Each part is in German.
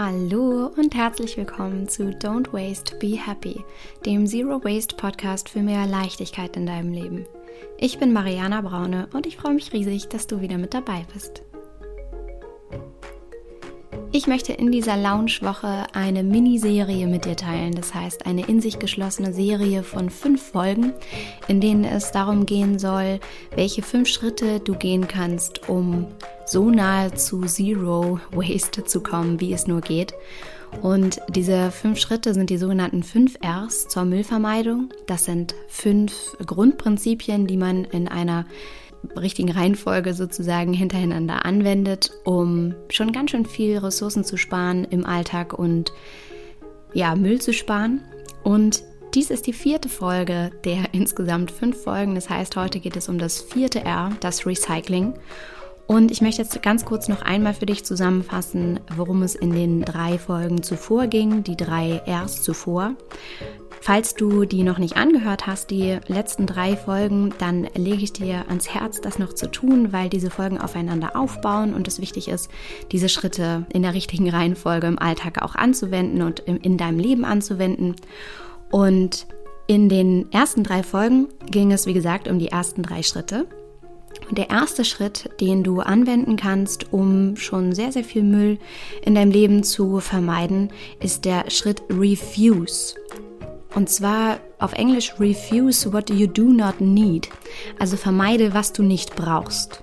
Hallo und herzlich willkommen zu Don't Waste, Be Happy, dem Zero Waste Podcast für mehr Leichtigkeit in deinem Leben. Ich bin Mariana Braune und ich freue mich riesig, dass du wieder mit dabei bist. Ich möchte in dieser Lounge-Woche eine Miniserie mit dir teilen, das heißt eine in sich geschlossene Serie von fünf Folgen, in denen es darum gehen soll, welche fünf Schritte du gehen kannst, um so nahe zu Zero Waste zu kommen, wie es nur geht. Und diese fünf Schritte sind die sogenannten fünf Rs zur Müllvermeidung. Das sind fünf Grundprinzipien, die man in einer richtigen Reihenfolge sozusagen hintereinander anwendet, um schon ganz schön viel Ressourcen zu sparen im Alltag und ja, Müll zu sparen. Und dies ist die vierte Folge der insgesamt fünf Folgen. Das heißt, heute geht es um das vierte R, das Recycling. Und ich möchte jetzt ganz kurz noch einmal für dich zusammenfassen, worum es in den drei Folgen zuvor ging, die drei Rs zuvor. Falls du die noch nicht angehört hast, die letzten drei Folgen, dann lege ich dir ans Herz, das noch zu tun, weil diese Folgen aufeinander aufbauen und es wichtig ist, diese Schritte in der richtigen Reihenfolge im Alltag auch anzuwenden und in deinem Leben anzuwenden. Und in den ersten drei Folgen ging es, wie gesagt, um die ersten drei Schritte. Und der erste Schritt, den du anwenden kannst, um schon sehr, sehr viel Müll in deinem Leben zu vermeiden, ist der Schritt Refuse. Und zwar auf Englisch Refuse what you do not need. Also vermeide, was du nicht brauchst.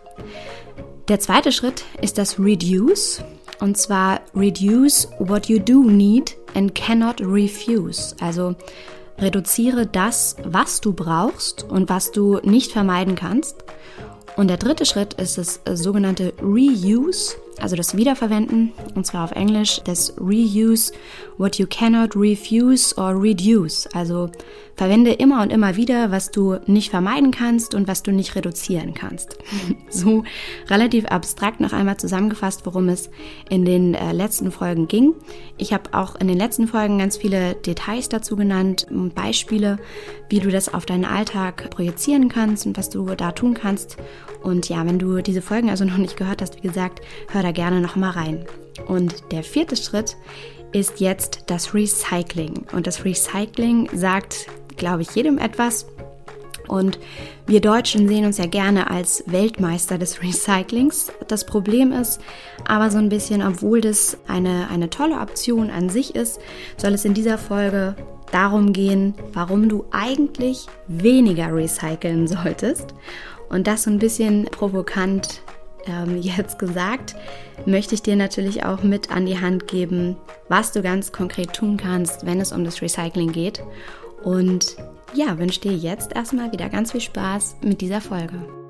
Der zweite Schritt ist das Reduce. Und zwar Reduce what you do need and cannot refuse. Also reduziere das, was du brauchst und was du nicht vermeiden kannst. Und der dritte Schritt ist das äh, sogenannte Reuse, also das Wiederverwenden, und zwar auf Englisch das Reuse, what you cannot refuse or reduce. Also verwende immer und immer wieder, was du nicht vermeiden kannst und was du nicht reduzieren kannst. so relativ abstrakt noch einmal zusammengefasst, worum es in den äh, letzten Folgen ging. Ich habe auch in den letzten Folgen ganz viele Details dazu genannt Beispiele, wie du das auf deinen Alltag projizieren kannst und was du da tun kannst. Und ja, wenn du diese Folgen also noch nicht gehört hast, wie gesagt, hör da gerne noch mal rein. Und der vierte Schritt ist jetzt das Recycling. Und das Recycling sagt, glaube ich, jedem etwas. Und wir Deutschen sehen uns ja gerne als Weltmeister des Recyclings. Das Problem ist aber so ein bisschen, obwohl das eine, eine tolle Option an sich ist, soll es in dieser Folge darum gehen, warum du eigentlich weniger recyceln solltest. Und das so ein bisschen provokant ähm, jetzt gesagt, möchte ich dir natürlich auch mit an die Hand geben, was du ganz konkret tun kannst, wenn es um das Recycling geht. Und ja, wünsche dir jetzt erstmal wieder ganz viel Spaß mit dieser Folge.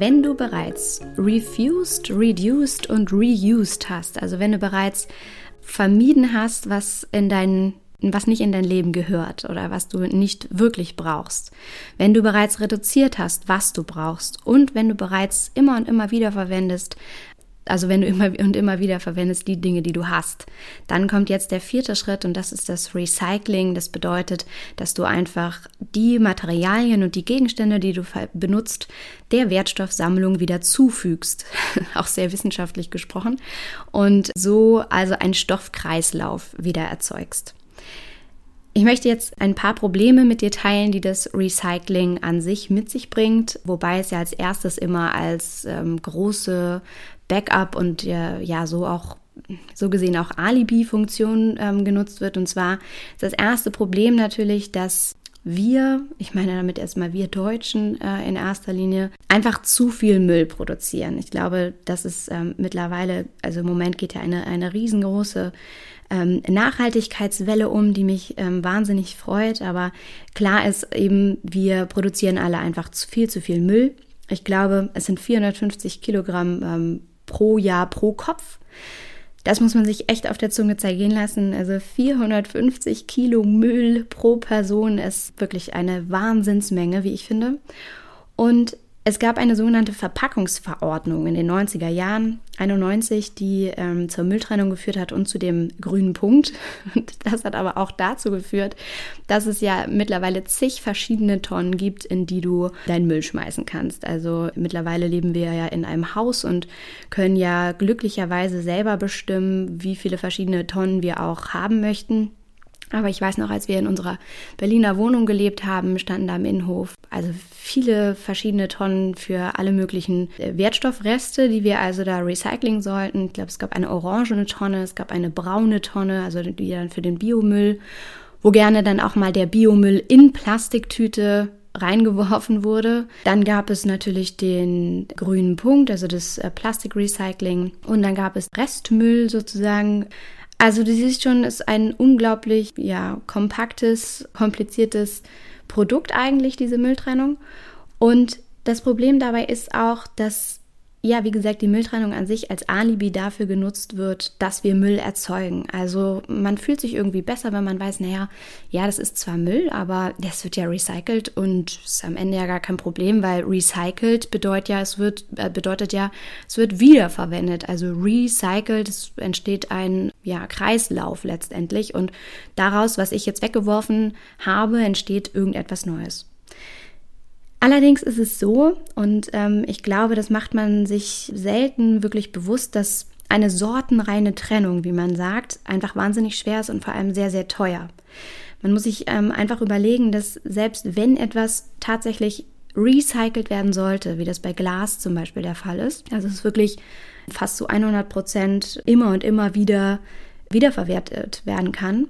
Wenn du bereits refused, reduced und reused hast, also wenn du bereits vermieden hast, was in deinen was nicht in dein Leben gehört oder was du nicht wirklich brauchst. Wenn du bereits reduziert hast, was du brauchst und wenn du bereits immer und immer wieder verwendest, also wenn du immer und immer wieder verwendest die Dinge, die du hast. Dann kommt jetzt der vierte Schritt und das ist das Recycling. Das bedeutet, dass du einfach die Materialien und die Gegenstände, die du benutzt, der Wertstoffsammlung wieder zufügst. Auch sehr wissenschaftlich gesprochen. Und so also einen Stoffkreislauf wieder erzeugst. Ich möchte jetzt ein paar Probleme mit dir teilen, die das Recycling an sich mit sich bringt, wobei es ja als erstes immer als ähm, große Backup und äh, ja so auch so gesehen auch Alibi-Funktion ähm, genutzt wird. Und zwar ist das erste Problem natürlich, dass wir, ich meine damit erstmal wir Deutschen äh, in erster Linie, einfach zu viel Müll produzieren. Ich glaube, das ist ähm, mittlerweile, also im Moment geht ja eine, eine riesengroße ähm, Nachhaltigkeitswelle um, die mich ähm, wahnsinnig freut. Aber klar ist eben, wir produzieren alle einfach zu viel, zu viel Müll. Ich glaube, es sind 450 Kilogramm ähm, pro Jahr pro Kopf. Das muss man sich echt auf der Zunge zergehen lassen. Also 450 Kilo Müll pro Person ist wirklich eine Wahnsinnsmenge, wie ich finde. Und Es gab eine sogenannte Verpackungsverordnung in den 90er Jahren, 91, die ähm, zur Mülltrennung geführt hat und zu dem grünen Punkt. Und das hat aber auch dazu geführt, dass es ja mittlerweile zig verschiedene Tonnen gibt, in die du deinen Müll schmeißen kannst. Also mittlerweile leben wir ja in einem Haus und können ja glücklicherweise selber bestimmen, wie viele verschiedene Tonnen wir auch haben möchten. Aber ich weiß noch, als wir in unserer Berliner Wohnung gelebt haben, standen da im Innenhof also viele verschiedene Tonnen für alle möglichen äh, Wertstoffreste, die wir also da recyceln sollten. Ich glaube, es gab eine orangene Tonne, es gab eine braune Tonne, also die dann für den Biomüll, wo gerne dann auch mal der Biomüll in Plastiktüte reingeworfen wurde. Dann gab es natürlich den grünen Punkt, also das äh, Plastikrecycling. Und dann gab es Restmüll sozusagen. Also du siehst schon, ist ein unglaublich ja, kompaktes, kompliziertes Produkt eigentlich, diese Mülltrennung. Und das Problem dabei ist auch, dass ja, wie gesagt, die Mülltrennung an sich als Alibi dafür genutzt wird, dass wir Müll erzeugen. Also man fühlt sich irgendwie besser, wenn man weiß, naja, ja, das ist zwar Müll, aber das wird ja recycelt und ist am Ende ja gar kein Problem, weil recycelt bedeutet ja, es wird, äh, bedeutet ja, es wird wiederverwendet. Also recycelt, es entsteht ein ja, Kreislauf letztendlich und daraus, was ich jetzt weggeworfen habe, entsteht irgendetwas Neues. Allerdings ist es so, und ähm, ich glaube, das macht man sich selten wirklich bewusst, dass eine sortenreine Trennung, wie man sagt, einfach wahnsinnig schwer ist und vor allem sehr, sehr teuer. Man muss sich ähm, einfach überlegen, dass selbst wenn etwas tatsächlich recycelt werden sollte, wie das bei Glas zum Beispiel der Fall ist, also es ist wirklich fast zu 100 Prozent immer und immer wieder wiederverwertet werden kann,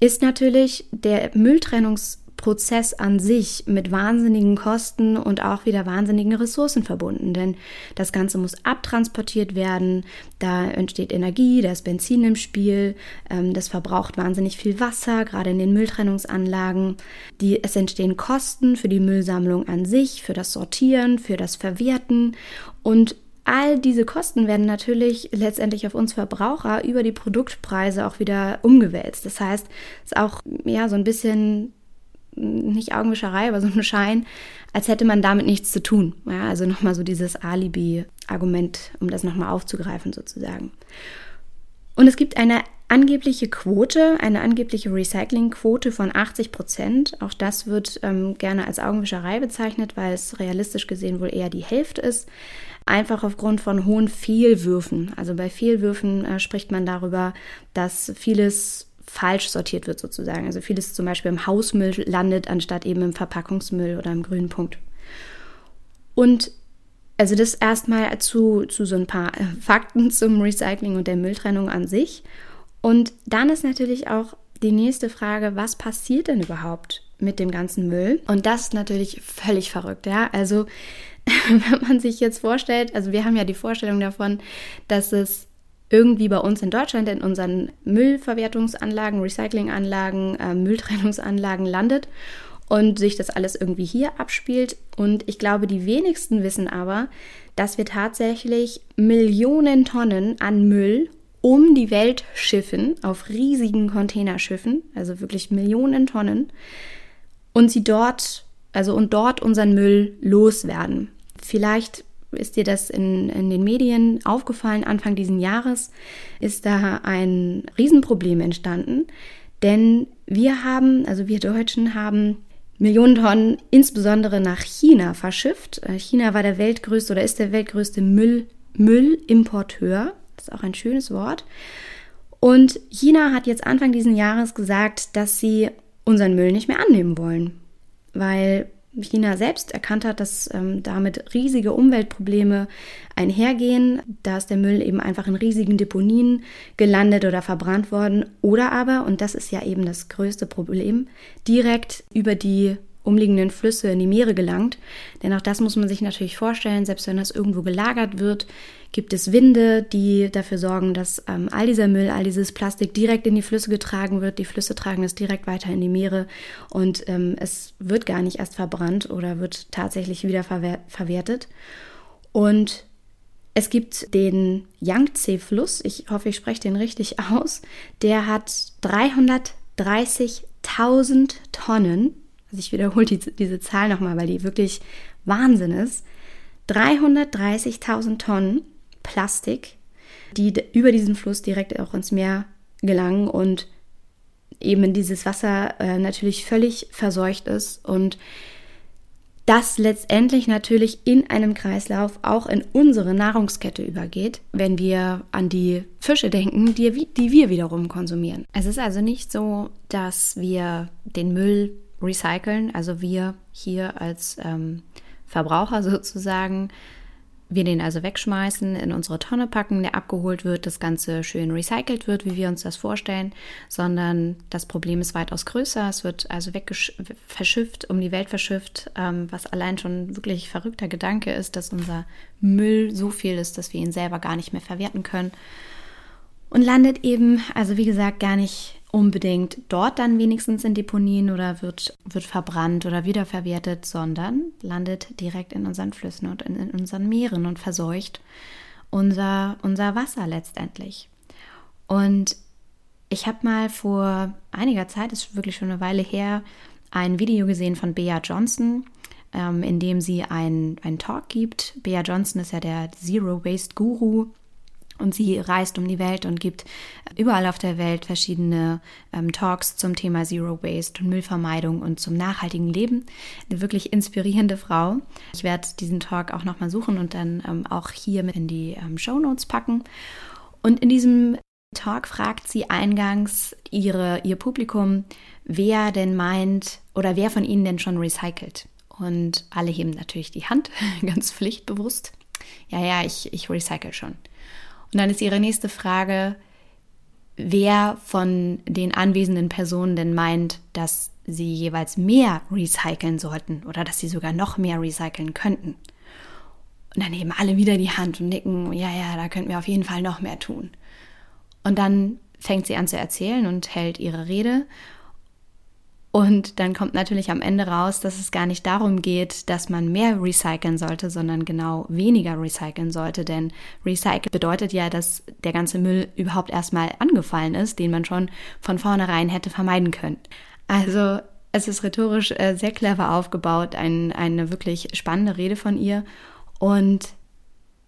ist natürlich der Mülltrennungs Prozess an sich mit wahnsinnigen Kosten und auch wieder wahnsinnigen Ressourcen verbunden. Denn das Ganze muss abtransportiert werden, da entsteht Energie, da ist Benzin im Spiel, ähm, das verbraucht wahnsinnig viel Wasser, gerade in den Mülltrennungsanlagen. Die, es entstehen Kosten für die Müllsammlung an sich, für das Sortieren, für das Verwerten und All diese Kosten werden natürlich letztendlich auf uns Verbraucher über die Produktpreise auch wieder umgewälzt. Das heißt, es ist auch ja so ein bisschen nicht Augenwischerei, aber so ein Schein, als hätte man damit nichts zu tun. Ja, also nochmal so dieses Alibi-Argument, um das nochmal aufzugreifen sozusagen. Und es gibt eine angebliche Quote, eine angebliche Recyclingquote von 80 Prozent. Auch das wird ähm, gerne als Augenwischerei bezeichnet, weil es realistisch gesehen wohl eher die Hälfte ist. Einfach aufgrund von hohen Fehlwürfen. Also bei Fehlwürfen äh, spricht man darüber, dass vieles falsch sortiert wird sozusagen. Also vieles zum Beispiel im Hausmüll landet, anstatt eben im Verpackungsmüll oder im grünen Punkt. Und also das erstmal zu, zu so ein paar äh, Fakten zum Recycling und der Mülltrennung an sich. Und dann ist natürlich auch die nächste Frage, was passiert denn überhaupt mit dem ganzen Müll? Und das ist natürlich völlig verrückt, ja. Also wenn man sich jetzt vorstellt, also wir haben ja die Vorstellung davon, dass es irgendwie bei uns in Deutschland in unseren Müllverwertungsanlagen, Recyclinganlagen, äh, Mülltrennungsanlagen landet und sich das alles irgendwie hier abspielt. Und ich glaube, die wenigsten wissen aber, dass wir tatsächlich Millionen Tonnen an Müll um die Welt schiffen, auf riesigen Containerschiffen, also wirklich Millionen Tonnen, und sie dort, also und dort unseren Müll loswerden. Vielleicht ist dir das in, in den Medien aufgefallen? Anfang diesen Jahres ist da ein Riesenproblem entstanden, denn wir haben, also wir Deutschen haben Millionen Tonnen insbesondere nach China verschifft. Äh, China war der weltgrößte oder ist der weltgrößte Müll, Müllimporteur. Das ist auch ein schönes Wort. Und China hat jetzt Anfang diesen Jahres gesagt, dass sie unseren Müll nicht mehr annehmen wollen, weil China selbst erkannt hat, dass ähm, damit riesige Umweltprobleme einhergehen. Da ist der Müll eben einfach in riesigen Deponien gelandet oder verbrannt worden. Oder aber, und das ist ja eben das größte Problem, direkt über die umliegenden Flüsse in die Meere gelangt. Denn auch das muss man sich natürlich vorstellen, selbst wenn das irgendwo gelagert wird, gibt es Winde, die dafür sorgen, dass ähm, all dieser Müll, all dieses Plastik direkt in die Flüsse getragen wird. Die Flüsse tragen es direkt weiter in die Meere und ähm, es wird gar nicht erst verbrannt oder wird tatsächlich wieder verwer verwertet. Und es gibt den Yangtze-Fluss, ich hoffe, ich spreche den richtig aus, der hat 330.000 Tonnen also ich wiederhole die, diese Zahl nochmal, weil die wirklich Wahnsinn ist. 330.000 Tonnen Plastik, die über diesen Fluss direkt auch ins Meer gelangen und eben dieses Wasser äh, natürlich völlig verseucht ist und das letztendlich natürlich in einem Kreislauf auch in unsere Nahrungskette übergeht, wenn wir an die Fische denken, die, die wir wiederum konsumieren. Es ist also nicht so, dass wir den Müll recyceln, also wir hier als ähm, Verbraucher sozusagen wir den also wegschmeißen, in unsere Tonne packen, der abgeholt wird, das Ganze schön recycelt wird, wie wir uns das vorstellen, sondern das Problem ist weitaus größer. Es wird also verschifft, um die Welt verschifft, ähm, was allein schon wirklich verrückter Gedanke ist, dass unser Müll so viel ist, dass wir ihn selber gar nicht mehr verwerten können. Und landet eben, also wie gesagt, gar nicht unbedingt dort dann wenigstens in Deponien oder wird, wird verbrannt oder wiederverwertet, sondern landet direkt in unseren Flüssen und in, in unseren Meeren und verseucht unser, unser Wasser letztendlich. Und ich habe mal vor einiger Zeit, ist wirklich schon eine Weile her, ein Video gesehen von Bea Johnson, ähm, in dem sie einen Talk gibt. Bea Johnson ist ja der Zero Waste Guru und sie reist um die Welt und gibt überall auf der Welt verschiedene ähm, Talks zum Thema Zero Waste und Müllvermeidung und zum nachhaltigen Leben. Eine wirklich inspirierende Frau. Ich werde diesen Talk auch nochmal suchen und dann ähm, auch hier mit in die ähm, Show Notes packen. Und in diesem Talk fragt sie eingangs ihre, ihr Publikum, wer denn meint oder wer von ihnen denn schon recycelt. Und alle heben natürlich die Hand, ganz pflichtbewusst. Ja, ja, ich, ich recycle schon. Und dann ist ihre nächste Frage, wer von den anwesenden Personen denn meint, dass sie jeweils mehr recyceln sollten oder dass sie sogar noch mehr recyceln könnten. Und dann heben alle wieder die Hand und nicken, ja, ja, da könnten wir auf jeden Fall noch mehr tun. Und dann fängt sie an zu erzählen und hält ihre Rede und dann kommt natürlich am Ende raus, dass es gar nicht darum geht, dass man mehr recyceln sollte, sondern genau weniger recyceln sollte. Denn recyceln bedeutet ja, dass der ganze Müll überhaupt erstmal angefallen ist, den man schon von vornherein hätte vermeiden können. Also es ist rhetorisch äh, sehr clever aufgebaut, ein, eine wirklich spannende Rede von ihr. Und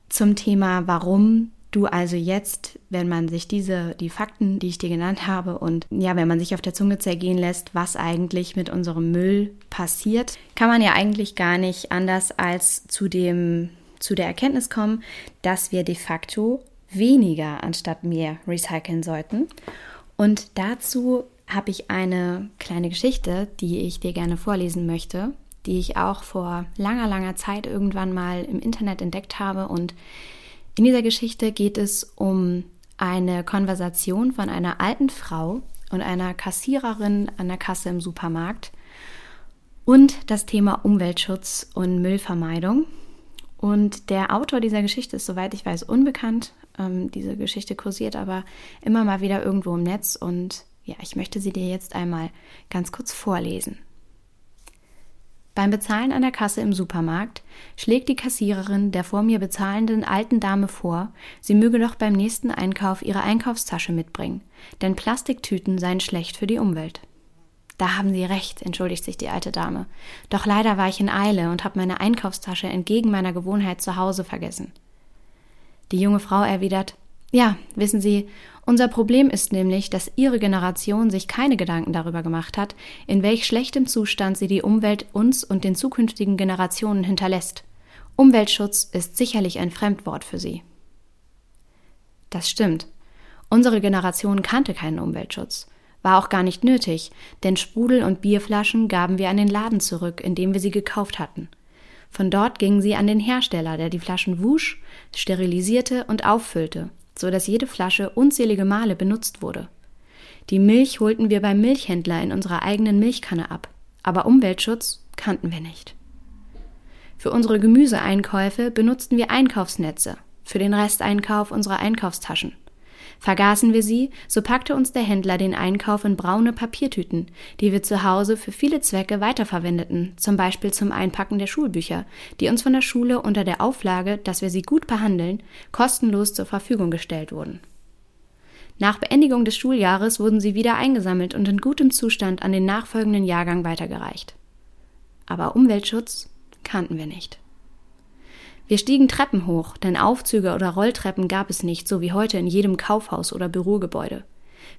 zum Thema, warum du also jetzt, wenn man sich diese, die Fakten, die ich dir genannt habe und ja, wenn man sich auf der Zunge zergehen lässt, was eigentlich mit unserem Müll passiert, kann man ja eigentlich gar nicht anders als zu dem, zu der Erkenntnis kommen, dass wir de facto weniger anstatt mehr recyceln sollten. Und dazu habe ich eine kleine Geschichte, die ich dir gerne vorlesen möchte, die ich auch vor langer, langer Zeit irgendwann mal im Internet entdeckt habe und in dieser Geschichte geht es um eine Konversation von einer alten Frau und einer Kassiererin an der Kasse im Supermarkt und das Thema Umweltschutz und Müllvermeidung. Und der Autor dieser Geschichte ist, soweit ich weiß, unbekannt. Ähm, diese Geschichte kursiert aber immer mal wieder irgendwo im Netz und ja, ich möchte sie dir jetzt einmal ganz kurz vorlesen. Beim Bezahlen an der Kasse im Supermarkt schlägt die Kassiererin der vor mir bezahlenden alten Dame vor, sie möge doch beim nächsten Einkauf ihre Einkaufstasche mitbringen, denn Plastiktüten seien schlecht für die Umwelt. Da haben Sie recht, entschuldigt sich die alte Dame. Doch leider war ich in Eile und habe meine Einkaufstasche entgegen meiner Gewohnheit zu Hause vergessen. Die junge Frau erwidert Ja, wissen Sie, unser Problem ist nämlich, dass Ihre Generation sich keine Gedanken darüber gemacht hat, in welch schlechtem Zustand sie die Umwelt uns und den zukünftigen Generationen hinterlässt. Umweltschutz ist sicherlich ein Fremdwort für Sie. Das stimmt. Unsere Generation kannte keinen Umweltschutz. War auch gar nicht nötig, denn Sprudel und Bierflaschen gaben wir an den Laden zurück, in dem wir sie gekauft hatten. Von dort gingen sie an den Hersteller, der die Flaschen wusch, sterilisierte und auffüllte so dass jede Flasche unzählige Male benutzt wurde. Die Milch holten wir beim Milchhändler in unserer eigenen Milchkanne ab, aber Umweltschutz kannten wir nicht. Für unsere Gemüseeinkäufe benutzten wir Einkaufsnetze, für den Resteinkauf unsere Einkaufstaschen. Vergaßen wir sie, so packte uns der Händler den Einkauf in braune Papiertüten, die wir zu Hause für viele Zwecke weiterverwendeten, zum Beispiel zum Einpacken der Schulbücher, die uns von der Schule unter der Auflage, dass wir sie gut behandeln, kostenlos zur Verfügung gestellt wurden. Nach Beendigung des Schuljahres wurden sie wieder eingesammelt und in gutem Zustand an den nachfolgenden Jahrgang weitergereicht. Aber Umweltschutz kannten wir nicht. Wir stiegen Treppen hoch, denn Aufzüge oder Rolltreppen gab es nicht, so wie heute in jedem Kaufhaus oder Bürogebäude.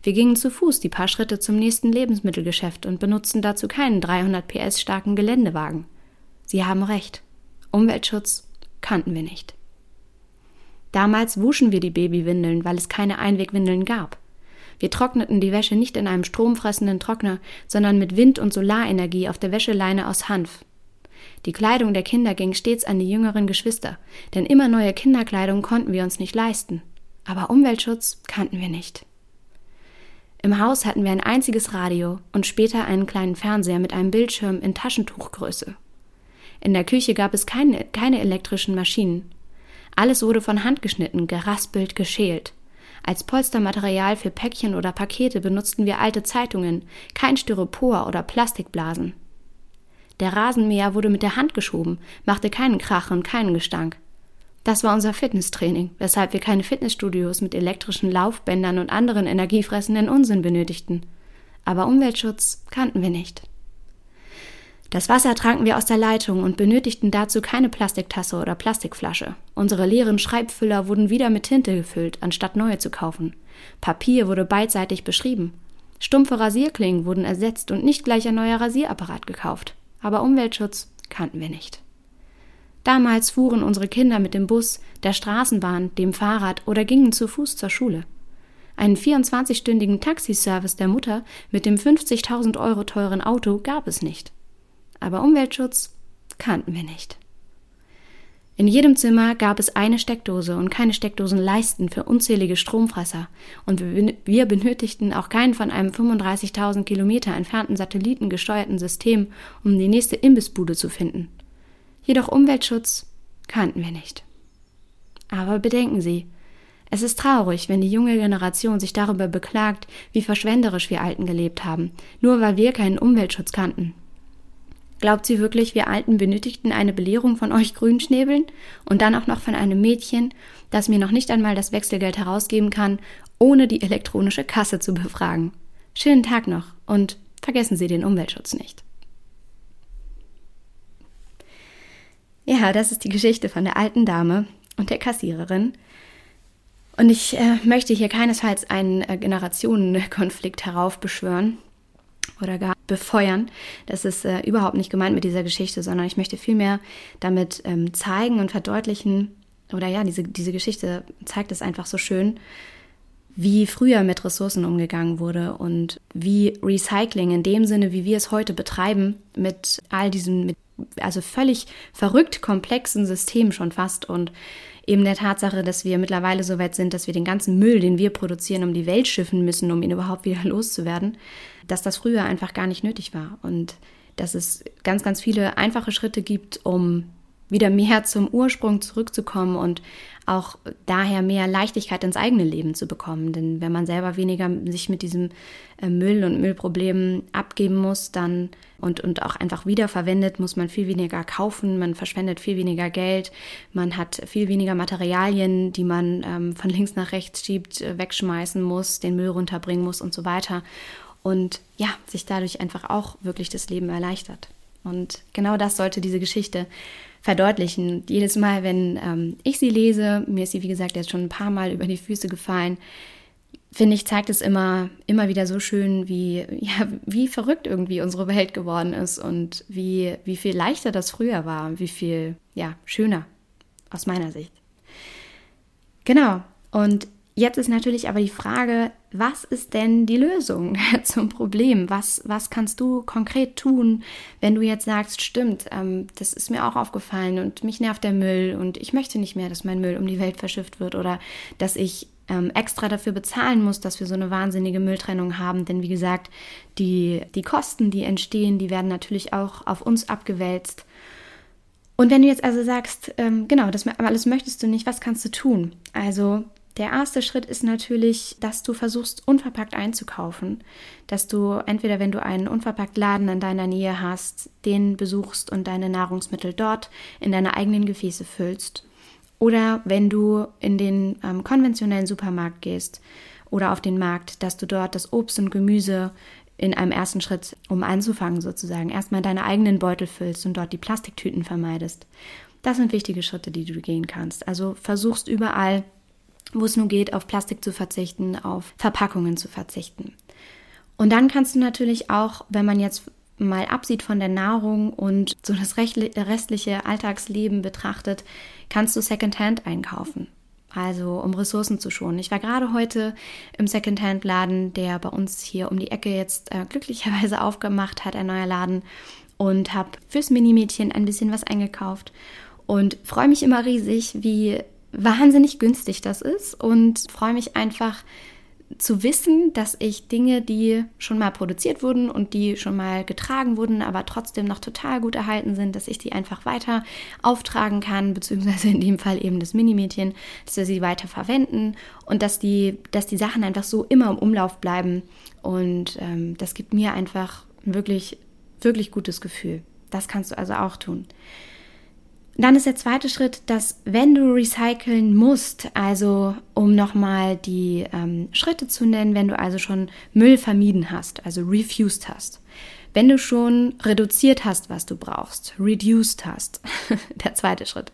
Wir gingen zu Fuß die paar Schritte zum nächsten Lebensmittelgeschäft und benutzten dazu keinen 300 PS starken Geländewagen. Sie haben recht. Umweltschutz kannten wir nicht. Damals wuschen wir die Babywindeln, weil es keine Einwegwindeln gab. Wir trockneten die Wäsche nicht in einem stromfressenden Trockner, sondern mit Wind- und Solarenergie auf der Wäscheleine aus Hanf. Die Kleidung der Kinder ging stets an die jüngeren Geschwister, denn immer neue Kinderkleidung konnten wir uns nicht leisten. Aber Umweltschutz kannten wir nicht. Im Haus hatten wir ein einziges Radio und später einen kleinen Fernseher mit einem Bildschirm in Taschentuchgröße. In der Küche gab es keine, keine elektrischen Maschinen. Alles wurde von Hand geschnitten, geraspelt, geschält. Als Polstermaterial für Päckchen oder Pakete benutzten wir alte Zeitungen, kein Styropor oder Plastikblasen. Der Rasenmäher wurde mit der Hand geschoben, machte keinen Krach und keinen Gestank. Das war unser Fitnesstraining, weshalb wir keine Fitnessstudios mit elektrischen Laufbändern und anderen energiefressenden Unsinn benötigten. Aber Umweltschutz kannten wir nicht. Das Wasser tranken wir aus der Leitung und benötigten dazu keine Plastiktasse oder Plastikflasche. Unsere leeren Schreibfüller wurden wieder mit Tinte gefüllt, anstatt neue zu kaufen. Papier wurde beidseitig beschrieben. Stumpfe Rasierklingen wurden ersetzt und nicht gleich ein neuer Rasierapparat gekauft. Aber Umweltschutz kannten wir nicht. Damals fuhren unsere Kinder mit dem Bus, der Straßenbahn, dem Fahrrad oder gingen zu Fuß zur Schule. Einen 24-stündigen Taxiservice der Mutter mit dem 50.000 Euro teuren Auto gab es nicht aber Umweltschutz kannten wir nicht. In jedem Zimmer gab es eine Steckdose und keine Steckdosenleisten für unzählige Stromfresser, und wir benötigten auch keinen von einem 35.000 Kilometer entfernten Satelliten gesteuerten System, um die nächste Imbissbude zu finden. Jedoch Umweltschutz kannten wir nicht. Aber bedenken Sie, es ist traurig, wenn die junge Generation sich darüber beklagt, wie verschwenderisch wir Alten gelebt haben, nur weil wir keinen Umweltschutz kannten. Glaubt sie wirklich, wir Alten benötigten eine Belehrung von euch Grünschnäbeln und dann auch noch von einem Mädchen, das mir noch nicht einmal das Wechselgeld herausgeben kann, ohne die elektronische Kasse zu befragen? Schönen Tag noch und vergessen Sie den Umweltschutz nicht. Ja, das ist die Geschichte von der alten Dame und der Kassiererin. Und ich äh, möchte hier keinesfalls einen äh, Generationenkonflikt heraufbeschwören oder gar befeuern. Das ist äh, überhaupt nicht gemeint mit dieser Geschichte, sondern ich möchte vielmehr damit ähm, zeigen und verdeutlichen, oder ja, diese, diese Geschichte zeigt es einfach so schön, wie früher mit Ressourcen umgegangen wurde und wie Recycling in dem Sinne, wie wir es heute betreiben, mit all diesen, mit, also völlig verrückt komplexen Systemen schon fast und eben der Tatsache, dass wir mittlerweile so weit sind, dass wir den ganzen Müll, den wir produzieren, um die Welt schiffen müssen, um ihn überhaupt wieder loszuwerden, dass das früher einfach gar nicht nötig war. Und dass es ganz, ganz viele einfache Schritte gibt, um wieder mehr zum Ursprung zurückzukommen und auch daher mehr Leichtigkeit ins eigene Leben zu bekommen. Denn wenn man selber weniger sich mit diesem äh, Müll und Müllproblemen abgeben muss, dann und, und auch einfach wiederverwendet, muss man viel weniger kaufen, man verschwendet viel weniger Geld, man hat viel weniger Materialien, die man ähm, von links nach rechts schiebt, äh, wegschmeißen muss, den Müll runterbringen muss und so weiter. Und ja, sich dadurch einfach auch wirklich das Leben erleichtert. Und genau das sollte diese Geschichte verdeutlichen. Jedes Mal, wenn ähm, ich sie lese, mir ist sie, wie gesagt, jetzt schon ein paar Mal über die Füße gefallen, finde ich, zeigt es immer, immer wieder so schön, wie, ja, wie verrückt irgendwie unsere Welt geworden ist und wie, wie viel leichter das früher war, wie viel, ja, schöner aus meiner Sicht. Genau. Und Jetzt ist natürlich aber die Frage, was ist denn die Lösung zum Problem? Was, was kannst du konkret tun, wenn du jetzt sagst, stimmt, ähm, das ist mir auch aufgefallen und mich nervt der Müll und ich möchte nicht mehr, dass mein Müll um die Welt verschifft wird oder dass ich ähm, extra dafür bezahlen muss, dass wir so eine wahnsinnige Mülltrennung haben. Denn wie gesagt, die, die Kosten, die entstehen, die werden natürlich auch auf uns abgewälzt. Und wenn du jetzt also sagst, ähm, genau, das alles möchtest du nicht, was kannst du tun? Also der erste Schritt ist natürlich, dass du versuchst, unverpackt einzukaufen. Dass du entweder, wenn du einen unverpackt Laden in deiner Nähe hast, den besuchst und deine Nahrungsmittel dort in deine eigenen Gefäße füllst. Oder wenn du in den ähm, konventionellen Supermarkt gehst oder auf den Markt, dass du dort das Obst und Gemüse in einem ersten Schritt, um anzufangen sozusagen, erstmal deine eigenen Beutel füllst und dort die Plastiktüten vermeidest. Das sind wichtige Schritte, die du gehen kannst. Also versuchst überall, wo es nur geht, auf Plastik zu verzichten, auf Verpackungen zu verzichten. Und dann kannst du natürlich auch, wenn man jetzt mal absieht von der Nahrung und so das restliche Alltagsleben betrachtet, kannst du Secondhand einkaufen. Also um Ressourcen zu schonen. Ich war gerade heute im Secondhand-Laden, der bei uns hier um die Ecke jetzt äh, glücklicherweise aufgemacht hat, ein neuer Laden, und habe fürs Minimädchen ein bisschen was eingekauft und freue mich immer riesig, wie wahnsinnig günstig das ist und freue mich einfach, zu wissen, dass ich Dinge, die schon mal produziert wurden und die schon mal getragen wurden, aber trotzdem noch total gut erhalten sind, dass ich die einfach weiter auftragen kann, beziehungsweise in dem Fall eben das Minimädchen, dass wir sie weiter verwenden und dass die, dass die Sachen einfach so immer im Umlauf bleiben. Und ähm, das gibt mir einfach ein wirklich, wirklich gutes Gefühl. Das kannst du also auch tun. Dann ist der zweite Schritt, dass wenn du recyceln musst, also um nochmal die ähm, Schritte zu nennen, wenn du also schon Müll vermieden hast, also refused hast, wenn du schon reduziert hast, was du brauchst, reduced hast, der zweite Schritt,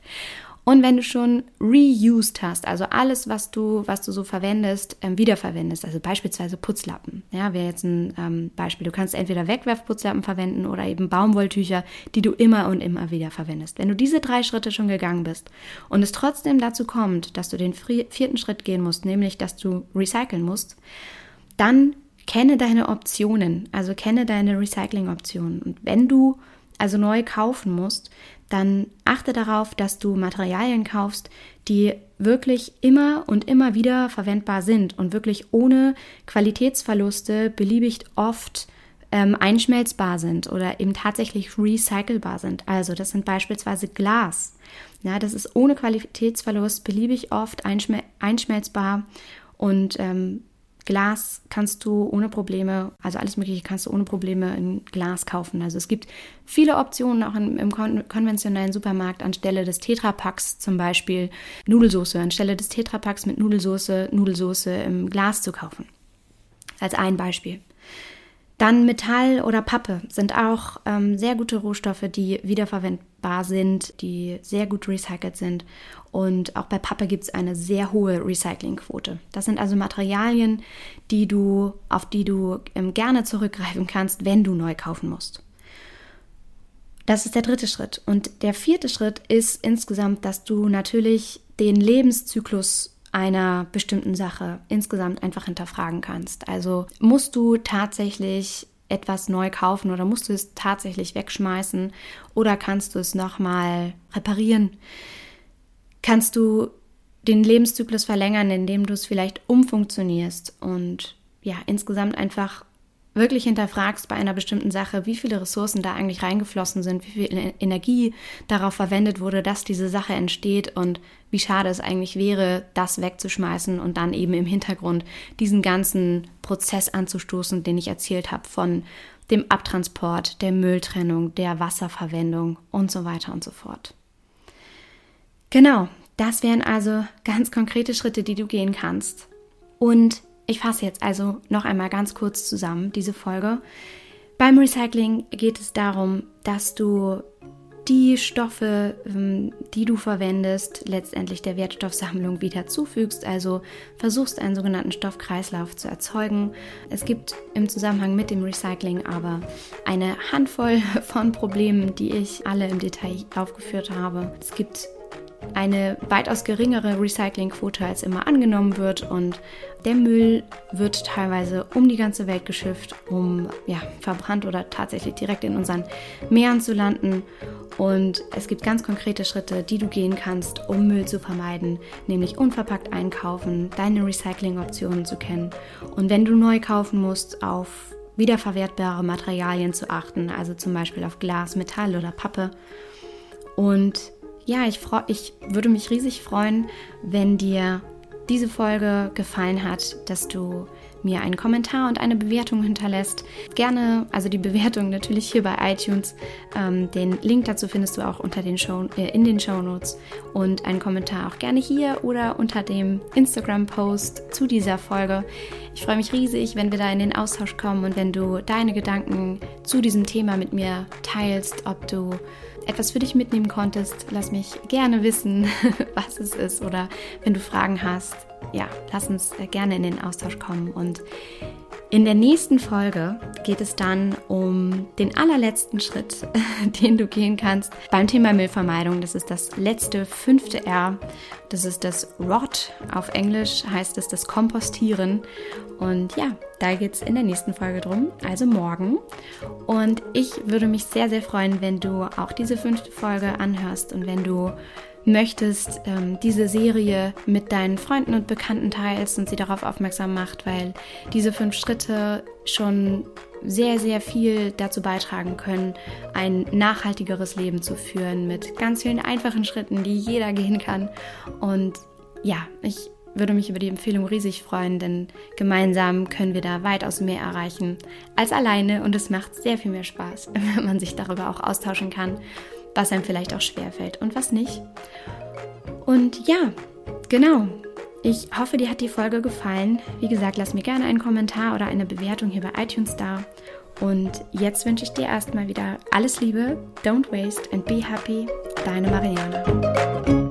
und wenn du schon reused hast, also alles, was du, was du so verwendest, ähm, wiederverwendest, also beispielsweise Putzlappen, ja, wäre jetzt ein ähm, Beispiel. Du kannst entweder Wegwerfputzlappen verwenden oder eben Baumwolltücher, die du immer und immer wieder verwendest. Wenn du diese drei Schritte schon gegangen bist und es trotzdem dazu kommt, dass du den vierten Schritt gehen musst, nämlich, dass du recyceln musst, dann kenne deine Optionen, also kenne deine Recycling-Optionen. Und wenn du also neu kaufen musst, dann achte darauf, dass du Materialien kaufst, die wirklich immer und immer wieder verwendbar sind und wirklich ohne Qualitätsverluste beliebig oft ähm, einschmelzbar sind oder eben tatsächlich recycelbar sind. Also das sind beispielsweise Glas. Ja, das ist ohne Qualitätsverlust beliebig oft einschmel einschmelzbar und ähm, Glas kannst du ohne Probleme, also alles Mögliche kannst du ohne Probleme in Glas kaufen. Also es gibt viele Optionen auch im, konventionellen Supermarkt anstelle des Tetrapacks zum Beispiel Nudelsoße, anstelle des Tetrapacks mit Nudelsoße, Nudelsoße im Glas zu kaufen. Als ein Beispiel. Dann Metall oder Pappe sind auch ähm, sehr gute Rohstoffe, die wiederverwendbar sind, die sehr gut recycelt sind. Und auch bei Pappe gibt es eine sehr hohe Recyclingquote. Das sind also Materialien, die du, auf die du ähm, gerne zurückgreifen kannst, wenn du neu kaufen musst. Das ist der dritte Schritt. Und der vierte Schritt ist insgesamt, dass du natürlich den Lebenszyklus einer bestimmten Sache insgesamt einfach hinterfragen kannst. Also musst du tatsächlich etwas neu kaufen oder musst du es tatsächlich wegschmeißen oder kannst du es nochmal reparieren? Kannst du den Lebenszyklus verlängern, indem du es vielleicht umfunktionierst und ja, insgesamt einfach wirklich hinterfragst bei einer bestimmten Sache, wie viele Ressourcen da eigentlich reingeflossen sind, wie viel Energie darauf verwendet wurde, dass diese Sache entsteht und wie schade es eigentlich wäre, das wegzuschmeißen und dann eben im Hintergrund diesen ganzen Prozess anzustoßen, den ich erzählt habe von dem Abtransport, der Mülltrennung, der Wasserverwendung und so weiter und so fort. Genau, das wären also ganz konkrete Schritte, die du gehen kannst. Und ich fasse jetzt also noch einmal ganz kurz zusammen diese Folge. Beim Recycling geht es darum, dass du die Stoffe, ähm, die du verwendest, letztendlich der Wertstoffsammlung wieder zufügst, also versuchst einen sogenannten Stoffkreislauf zu erzeugen. Es gibt im Zusammenhang mit dem Recycling aber eine Handvoll von Problemen, die ich alle im Detail aufgeführt habe. Es gibt eine weitaus geringere Recyclingquote als immer angenommen wird und der Müll wird teilweise um die ganze Welt geschifft, um ja, verbrannt oder tatsächlich direkt in unseren Meeren zu landen. Und es gibt ganz konkrete Schritte, die du gehen kannst, um Müll zu vermeiden, nämlich unverpackt einkaufen, deine Recyclingoptionen zu kennen und wenn du neu kaufen musst, auf wiederverwertbare Materialien zu achten, also zum Beispiel auf Glas, Metall oder Pappe. Und ja, ich, freu, ich würde mich riesig freuen, wenn dir diese Folge gefallen hat, dass du mir einen Kommentar und eine Bewertung hinterlässt. Gerne, also die Bewertung natürlich hier bei iTunes. Ähm, den Link dazu findest du auch unter den Show, äh, in den Show Notes und einen Kommentar auch gerne hier oder unter dem Instagram-Post zu dieser Folge. Ich freue mich riesig, wenn wir da in den Austausch kommen und wenn du deine Gedanken zu diesem Thema mit mir teilst, ob du etwas für dich mitnehmen konntest, lass mich gerne wissen, was es ist oder wenn du Fragen hast, ja, lass uns äh, gerne in den Austausch kommen und in der nächsten Folge geht es dann um den allerletzten Schritt, den du gehen kannst beim Thema Müllvermeidung. Das ist das letzte fünfte R. Das ist das Rot. Auf Englisch heißt es das Kompostieren. Und ja, da geht es in der nächsten Folge drum, also morgen. Und ich würde mich sehr, sehr freuen, wenn du auch diese fünfte Folge anhörst und wenn du möchtest, ähm, diese Serie mit deinen Freunden und Bekannten teilst und sie darauf aufmerksam macht, weil diese fünf Schritte schon sehr, sehr viel dazu beitragen können, ein nachhaltigeres Leben zu führen mit ganz vielen einfachen Schritten, die jeder gehen kann. Und ja, ich würde mich über die Empfehlung riesig freuen, denn gemeinsam können wir da weitaus mehr erreichen als alleine und es macht sehr viel mehr Spaß, wenn man sich darüber auch austauschen kann was einem vielleicht auch schwerfällt und was nicht. Und ja, genau. Ich hoffe, dir hat die Folge gefallen. Wie gesagt, lass mir gerne einen Kommentar oder eine Bewertung hier bei iTunes da. Und jetzt wünsche ich dir erstmal wieder alles Liebe, don't waste and be happy. Deine Marianne.